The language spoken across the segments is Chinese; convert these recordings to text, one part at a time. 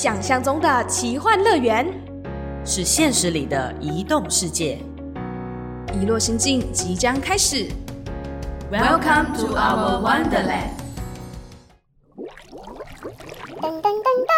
想象中的奇幻乐园，是现实里的移动世界。遗落心境即将开始。Welcome to our Wonderland。噔噔噔噔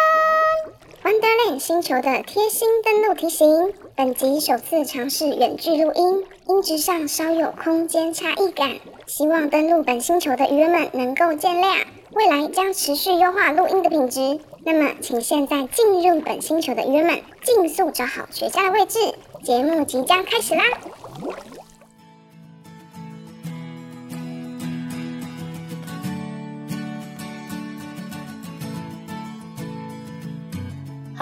！Wonderland 星球的贴心登录提醒：本集首次尝试远距录音，音质上稍有空间差异感，希望登录本星球的鱼人们能够见谅。未来将持续优化录音的品质。那么，请现在进入本星球的鱼人们，尽速找好绝佳的位置。节目即将开始啦！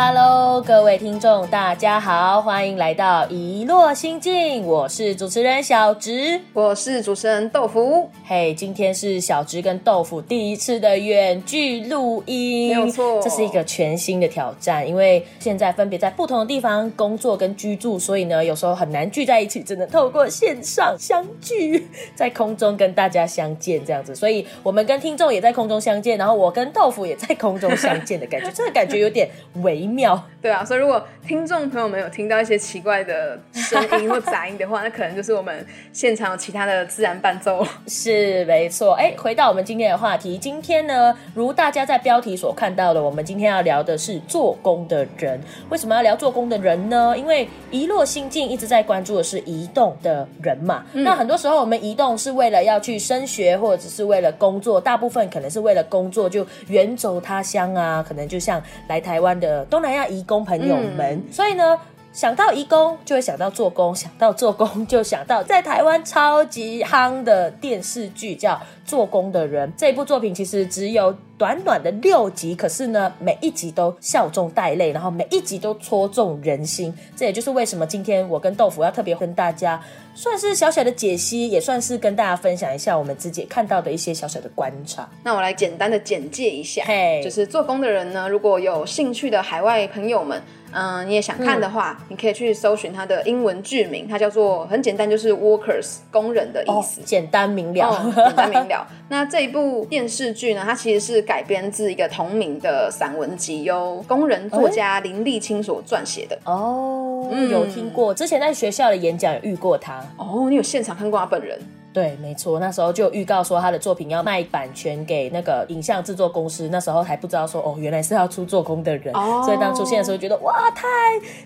Hello，各位听众，大家好，欢迎来到一落心境，我是主持人小植。我是主持人豆腐，嘿今天是小植跟豆腐第一次的远距录音，没有错这是一个全新的挑战，因为现在分别在不同的地方工作跟居住，所以呢，有时候很难聚在一起，只能透过线上相聚，在空中跟大家相见这样子。所以我们跟听众也在空中相见，然后我跟豆腐也在空中相见的感觉，这个感觉有点微妙。对啊，所以如果听众朋友们有听到一些奇怪的声音或杂音的话，那可能就是我们现场有其他的自然伴奏。是没错，哎，回到我们今天的话题，今天呢，如大家在标题所看到的，我们今天要聊的是做工的人。为什么要聊做工的人呢？因为一落心境一直在关注的是移动的人嘛。那很多时候我们移动是为了要去升学，或者是为了工作，大部分可能是为了工作就远走他乡啊，可能就像来台湾的东南亚移工朋友们，所以呢。想到移工，就会想到做工；想到做工，就想到在台湾超级夯的电视剧叫《做工的人》。这部作品其实只有短短的六集，可是呢，每一集都笑中带泪，然后每一集都戳中人心。这也就是为什么今天我跟豆腐要特别跟大家算是小小的解析，也算是跟大家分享一下我们自己看到的一些小小的观察。那我来简单的简介一下嘿就是做工的人呢，如果有兴趣的海外朋友们，嗯，你也想看的话，你可以去搜寻它的英文剧名，它叫做很简单，就是 workers 工人的意思。简单明了，哦，简单明了。那这一部电视剧呢，它其实是改编自一个同名的散文集，由工人作家林立清所撰写的。哦，嗯有听过，之前在学校的演讲有遇过他。哦，你有现场看过他本人？对，没错，那时候就预告说他的作品要卖版权给那个影像制作公司，那时候还不知道说哦，原来是要出做工的人，哦。所以当出现的时候觉得哇，太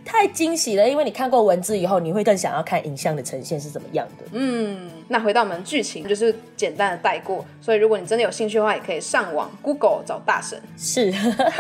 太惊喜了，因为你看过文字以后，你会更想要看影像的呈现是怎么样的。嗯，那回到我们剧情，就是简单的带过。所以如果你真的有兴趣的话，也可以上网 Google 找大神。是，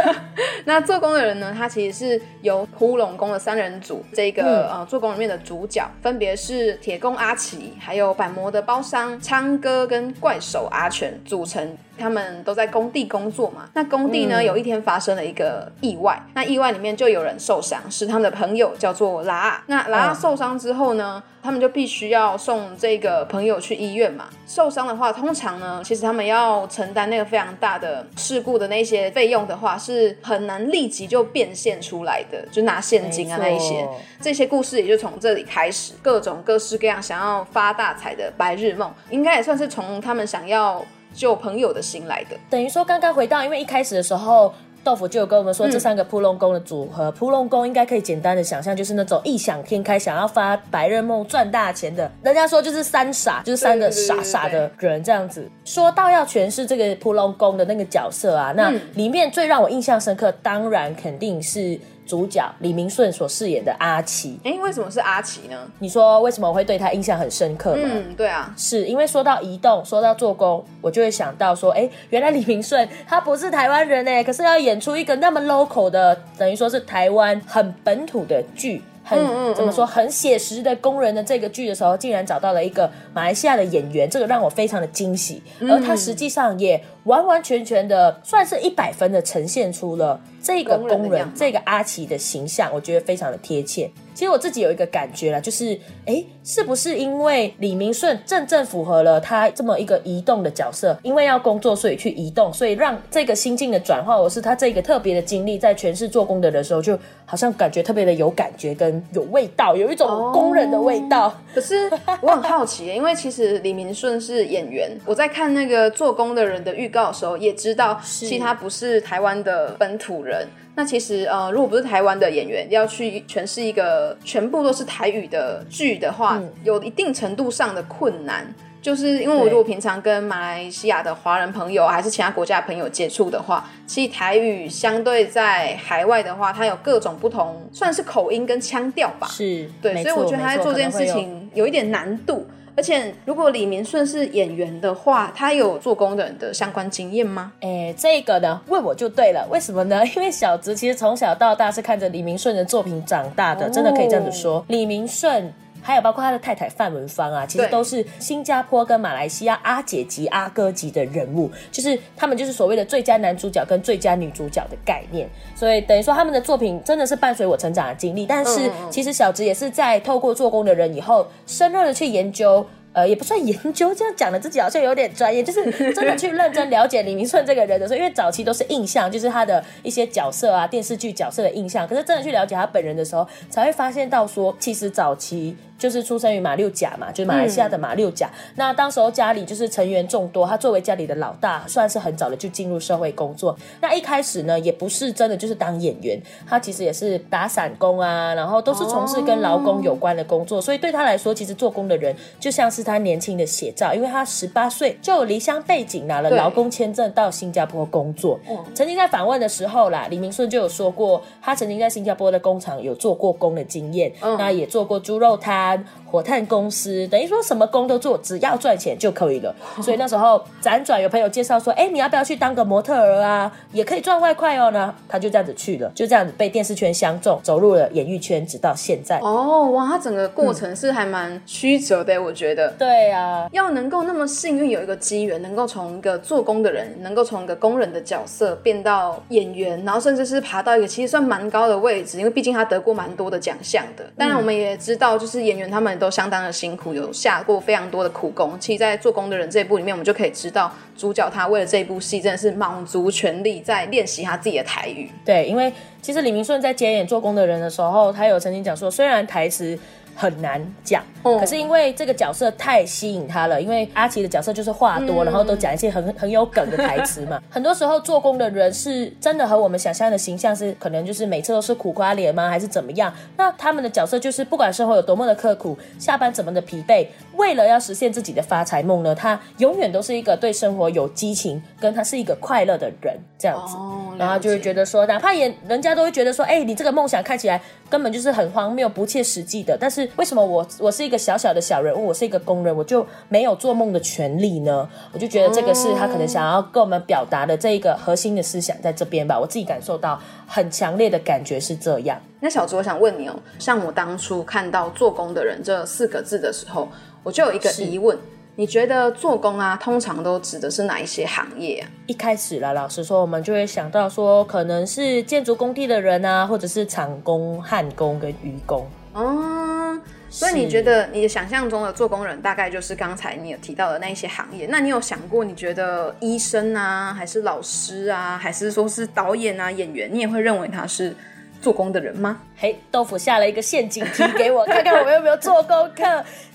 那做工的人呢，他其实是由呼龙宫的三人组，这个、嗯呃做工里面的主角分别是铁工阿奇，还有板模的包商昌哥跟怪手阿全组成。他们都在工地工作嘛，那工地呢、嗯有一天发生了一个意外，那意外里面就有人受伤，是他们的朋友叫做拉。那拉嗯受伤之后呢，他们就必须要送这个朋友去医院嘛。受伤的话，通常呢，其实他们要承担那个非常大的事故的那些费用的话，是很难立即就变现出来的，就拿现金啊那一些。这些故事也就从这里开始，各种各式各样想要发大财的白日梦，应该也算是从他们想要救朋友的心来的。等于说刚刚回到，因为一开始的时候。豆腐就有跟我们说，这三个扑龙宫的组合，扑龙宫应该可以简单的想象，就是那种异想天开、想要发白日梦、赚大钱的。人家说就是三傻，就是三个傻傻的人这样子。说到要诠释这个扑龙宫的那个角色啊，那里面最让我印象深刻，当然肯定是主角李明顺所饰演的阿奇。哎，为什么是阿奇呢？你说为什么我会对他印象很深刻吗？嗯，对啊，是因为说到移动，说到做工，我就会想到说，哎，原来李明顺他不是台湾人哎，可是要演出一个那么 local 的，等于说是台湾很本土的剧。很嗯嗯怎么说很写实的工人的这个剧的时候，竟然找到了一个马来西亚的演员，这个让我非常的惊喜。嗯而他实际上也完完全全的算是一百分的呈现出了这个工人工人这个阿奇的形象，我觉得非常的贴切。其实我自己有一个感觉啦，就是哎，是不是因为李明顺正正符合了他这么一个移动的角色？因为要工作，所以去移动，所以让这个心境的转化，我是他这个特别的经历，在诠释做工的人的时候，就好像感觉特别的有感觉跟有味道，有一种工人的味道。可是 我很好奇，因为其实李明顺是演员，我在看那个做工的人的预告的时候，也知道其实他不是台湾的本土人。那其实呃，如果不是台湾的演员要去诠释一个全部都是台语的剧的话，有一定程度上的困难。就是因为我如果平常跟马来西亚的华人朋友还是其他国家的朋友接触的话，其实台语相对在海外的话，它有各种不同，算是口音跟腔调吧。是对，所以我觉得他在做这件事情有一点难度。而且，如果李明顺是演员的话，他有做工人的相关经验吗？哎，这个呢，问我就对了。为什么呢？因为小直其实从小到大是看着李明顺的作品长大的，真的可以这样子说。李明顺。还有包括他的太太范文芳啊，其实都是新加坡跟马来西亚阿姐级、阿哥级的人物，就是他们就是所谓的最佳男主角跟最佳女主角的概念。所以等于说他们的作品真的是伴随我成长的经历。但是其实小直也是在透过做工的人以后，深入的去研究。呃，也不算研究，这样讲的自己好像有点专业，就是真的去认真了解李明顺这个人的时候，因为早期都是印象，就是他的一些角色啊，电视剧角色的印象。可是真的去了解他本人的时候，才会发现到说，其实早期就是出生于马六甲嘛，就是马来西亚的马六甲。那当时候家里就是成员众多，他作为家里的老大，算是很早的就进入社会工作。那一开始呢，也不是真的就是当演员，他其实也是打散工啊，然后都是从事跟劳工有关的工作。所以对他来说，其实做工的人就像是。他年轻的写照，因为他十八岁就离乡背景，拿了劳工签证到新加坡工作。曾经在访问的时候啦，李明顺就有说过，他曾经在新加坡的工厂有做过工的经验，那也做过猪肉摊。火炭公司等于说什么工都做，只要赚钱就可以了。所以那时候辗转有朋友介绍说，哎，你要不要去当个模特儿啊？也可以赚外快哦呢。他就这样子去了，就这样子被电视圈相中，走入了演艺圈，直到现在。哦，哇，他整个过程是还蛮曲折的，我觉得。对啊，要能够那么幸运有一个机缘，能够从一个做工的人，能够从一个工人的角色变到演员，然后甚至是爬到一个其实算蛮高的位置，因为毕竟他得过蛮多的奖项的。当然，我们也知道，就是演员他们都。相当的辛苦，有下过非常多的苦功。其实，在做工的人这一部里面，我们就可以知道，主角他为了这一部戏，真的是卯足全力在练习他自己的台语。对，因为其实李明顺在接演做工的人的时候，他有曾经讲说，虽然台词。很难讲，可是因为这个角色太吸引他了，因为阿奇的角色就是话多，然后都讲一些很很有梗的台词嘛。很多时候做工的人是真的和我们想象的形象是，可能就是每次都是苦瓜脸吗，还是怎么样？那他们的角色就是不管生活有多么的刻苦，下班怎么的疲惫，为了要实现自己的发财梦呢，他永远都是一个对生活有激情，跟他是一个快乐的人这样子。然后就会觉得说，哪怕也人家都会觉得说，哎，你这个梦想看起来根本就是很荒谬、不切实际的，但是。为什么我我是一个小小的小人物，我是一个工人，我就没有做梦的权利呢？我就觉得这个是他可能想要跟我们表达的这一个核心的思想在这边吧。我自己感受到很强烈的感觉是这样。那小朱，我想问你哦，像我当初看到“做工的人”这四个字的时候，我就有一个疑问。你觉得做工啊，通常都指的是哪一些行业啊？一开始啦，老实说，我们就会想到说，可能是建筑工地的人啊，或者是厂工、焊工跟渔工。哦，所以你觉得你的想象中的做工人，大概就是刚才你有提到的那一些行业？那你有想过，你觉得医生啊，还是老师啊，还是说是导演啊、演员，你也会认为他是？做工的人吗？嘿，豆腐下了一个陷阱题给我，看看我们有没有做功课。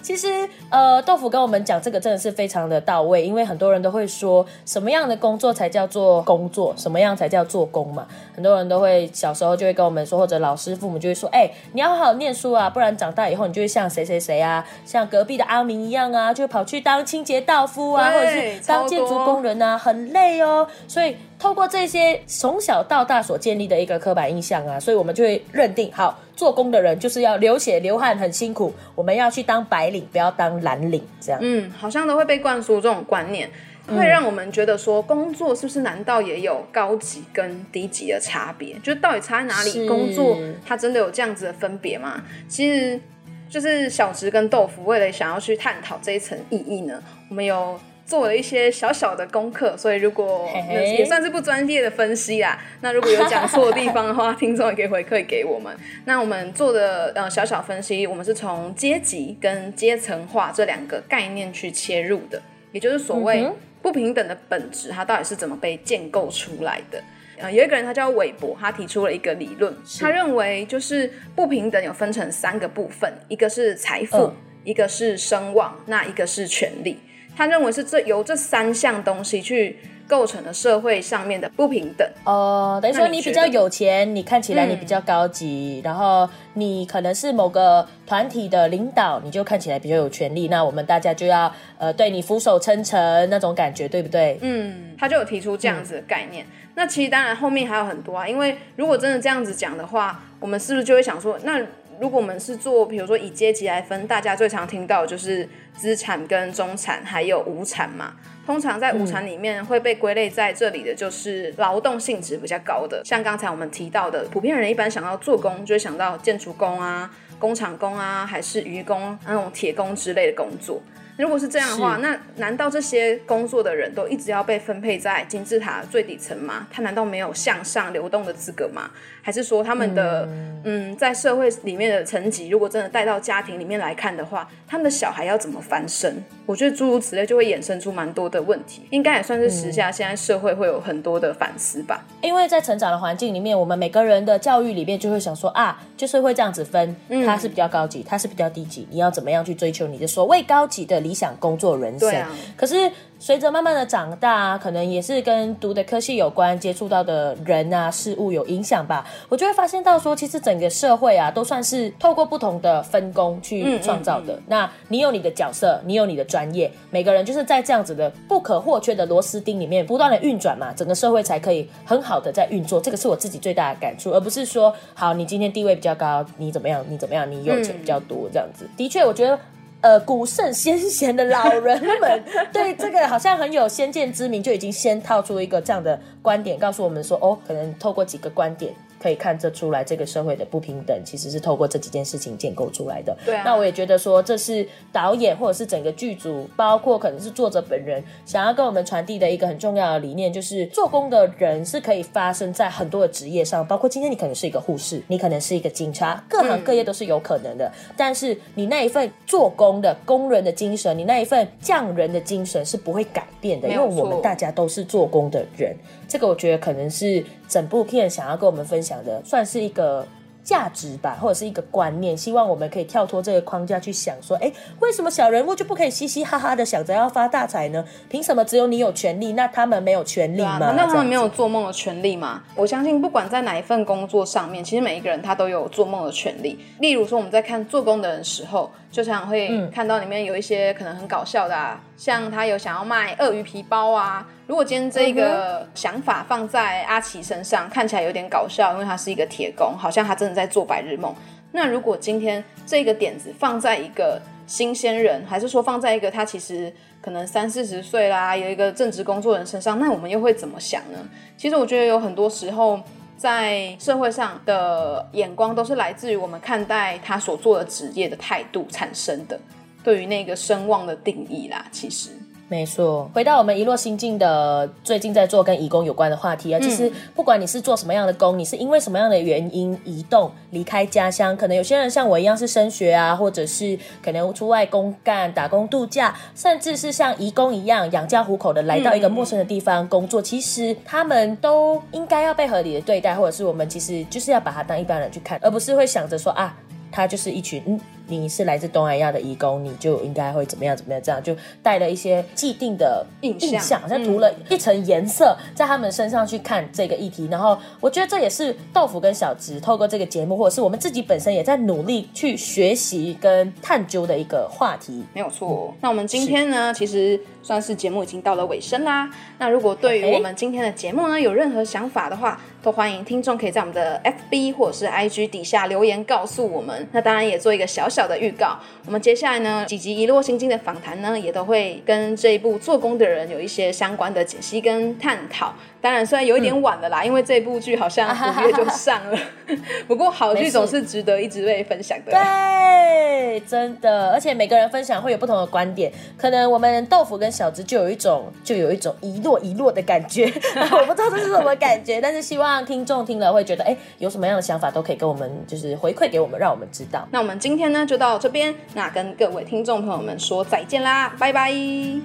其实，呃，豆腐跟我们讲这个真的是非常的到位，因为很多人都会说，什么样的工作才叫做工作，什么样才叫做工嘛？很多人都会小时候就会跟我们说，或者老师父母就会说，哎，你要好好念书啊，不然长大以后你就会像谁谁谁啊，像隔壁的阿明一样啊，就跑去当清洁道夫啊，或者是当建筑工人啊，很累哦。所以。透过这些从小到大所建立的一个刻板印象啊，所以我们就会认定，好做工的人就是要流血流汗很辛苦，我们要去当白领，不要当蓝领，这样。嗯，好像都会被灌输这种观念，会让我们觉得说，工作是不是难道也有高级跟低级的差别？就到底差在哪里？工作它真的有这样子的分别吗？其实就是小直跟豆腐为了想要去探讨这一层意义呢，我们有。做了一些小小的功课，所以如果也算是不专业的分析啦。那如果有讲错的地方的话，听众也可以回馈给我们。那我们做的呃小小分析，我们是从阶级跟阶层化这两个概念去切入的，也就是所谓不平等的本质，它到底是怎么被建构出来的？呃，有一个人他叫韦伯，他提出了一个理论，他认为就是不平等有分成三个部分，一个是财富，一个是声望，那一个是权力。他认为是这由这三项东西去构成了社会上面的不平等。哦，等于说你比较有钱，你看起来你嗯比较高级，然后你可能是某个团体的领导，你就看起来比较有权利。那我们大家就要呃对你俯首称臣那种感觉，对不对？嗯，他就有提出这样子的概念。那其实当然后面还有很多啊，因为如果真的这样子讲的话，我们是不是就会想说，那如果我们是做，比如说以阶级来分，大家最常听到就是资产跟中产还有无产嘛。通常在无产里面会被归类在这里的就是劳动性质比较高的，像刚才我们提到的，普遍人一般想到做工就会想到建筑工啊、工厂工啊，还是渔工那种铁工之类的工作。如果是这样的话，那难道这些工作的人都一直要被分配在金字塔最底层吗？他难道没有向上流动的资格吗？还是说他们的嗯在社会里面的层级，如果真的带到家庭里面来看的话，他们的小孩要怎么翻身？我觉得诸如此类就会衍生出蛮多的问题，应该也算是时下现在社会会有很多的反思吧。因为在成长的环境里面，我们每个人的教育里面就会想说啊，就是会这样子分，嗯他是比较高级，他是比较低级，你要怎么样去追求你的所谓高级的理想工作人生？啊可是随着慢慢的长大，可能也是跟读的科系有关，接触到的人啊事物有影响吧，我就会发现到说，其实整个社会啊，都算是透过不同的分工去创造的。那你有你的角色，你有你的专业，每个人就是在这样子的不可或缺的螺丝钉里面不断的运转嘛，整个社会才可以很好的在运作。这个是我自己最大的感触，而不是说，好，你今天地位比较高，你怎么样，你怎么样，你有钱比较多这样子。的确，我觉得。呃，古圣先贤的老人们对这个好像很有先见之明，就已经先套出一个这样的观点，告诉我们说，哦，可能透过几个观点可以看得出来，这个社会的不平等其实是透过这几件事情建构出来的。对啊那我也觉得说，这是导演或者是整个剧组，包括可能是作者本人想要跟我们传递的一个很重要的理念，就是做工的人是可以发生在很多的职业上，包括今天你可能是一个护士，你可能是一个警察，各行各业都是有可能的。但是你那一份做工的工人的精神，你那一份匠人的精神是不会改变的，因为我们大家都是做工的人。这个我觉得可能是整部片想要跟我们分享的，算是一个。价值吧，或者是一个观念，希望我们可以跳脱这个框架去想，说，哎，为什么小人物就不可以嘻嘻哈哈的想着要发大财呢？凭什么只有你有权利，那他们没有权利吗？难道他们没有做梦的权利吗？我相信，不管在哪一份工作上面，其实每一个人他都有做梦的权利。例如说，我们在看做工的人的时候，就常常会看到里面有一些可能很搞笑的啊，像他有想要卖鳄鱼皮包啊。如果今天这个想法放在阿奇身上，看起来有点搞笑，因为他是一个铁工，好像他真的在做白日梦。那如果今天这个点子放在一个新鲜人，还是说放在一个他其实可能三四十岁啦，有一个正职工作人身上，那我们又会怎么想呢？其实我觉得有很多时候，在社会上的眼光都是来自于我们看待他所做的职业的态度产生的，对于那个声望的定义啦。其实，没错，回到我们一落心境的最近在做跟移工有关的话题啊，其实不管你是做什么样的工，你是因为什么样的原因移动离开家乡，可能有些人像我一样是升学啊，或者是可能出外公干、打工度假，甚至是像移工一样养家糊口的来到一个陌生的地方工作，其实他们都应该要被合理的对待，或者是我们其实就是要把他当一般人去看，而不是会想着说啊。他就是一群，嗯，你是来自东南亚的移工，你就应该会怎么样怎么样，这样就带了一些既定的印象印象，好像涂了一层颜色在他们身上去看这个议题。然后我觉得这也是豆腐跟小植透过这个节目，或者是我们自己本身也在努力去学习跟探究的一个话题。没有错。那我们今天呢，其实算是节目已经到了尾声啦。那如果对于我们今天的节目呢有任何想法的话，都欢迎听众可以在我们的 FB 或者是 IG 底下留言告诉我们。那当然也做一个小小的预告，我们接下来呢几集一落心经的访谈呢，也都会跟这一部做工的人有一些相关的解析跟探讨。当然，虽然有一点晚了啦，因为这部剧好像五月就上了，不过好剧总是值得一直被分享的。对，真的，而且每个人分享会有不同的观点，可能我们豆腐跟小植就有一种就有一种一落一落的感觉，我不知道这是什么感觉，但是希望听众听了会觉得，哎，有什么样的想法都可以跟我们就是回馈给我们，让我们知道。那我们今天呢就到这边，那跟各位听众朋友们说再见啦，拜拜。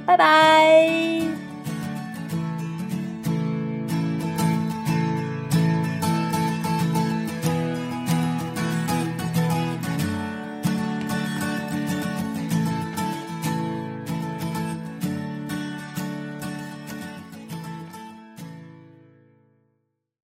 拜拜。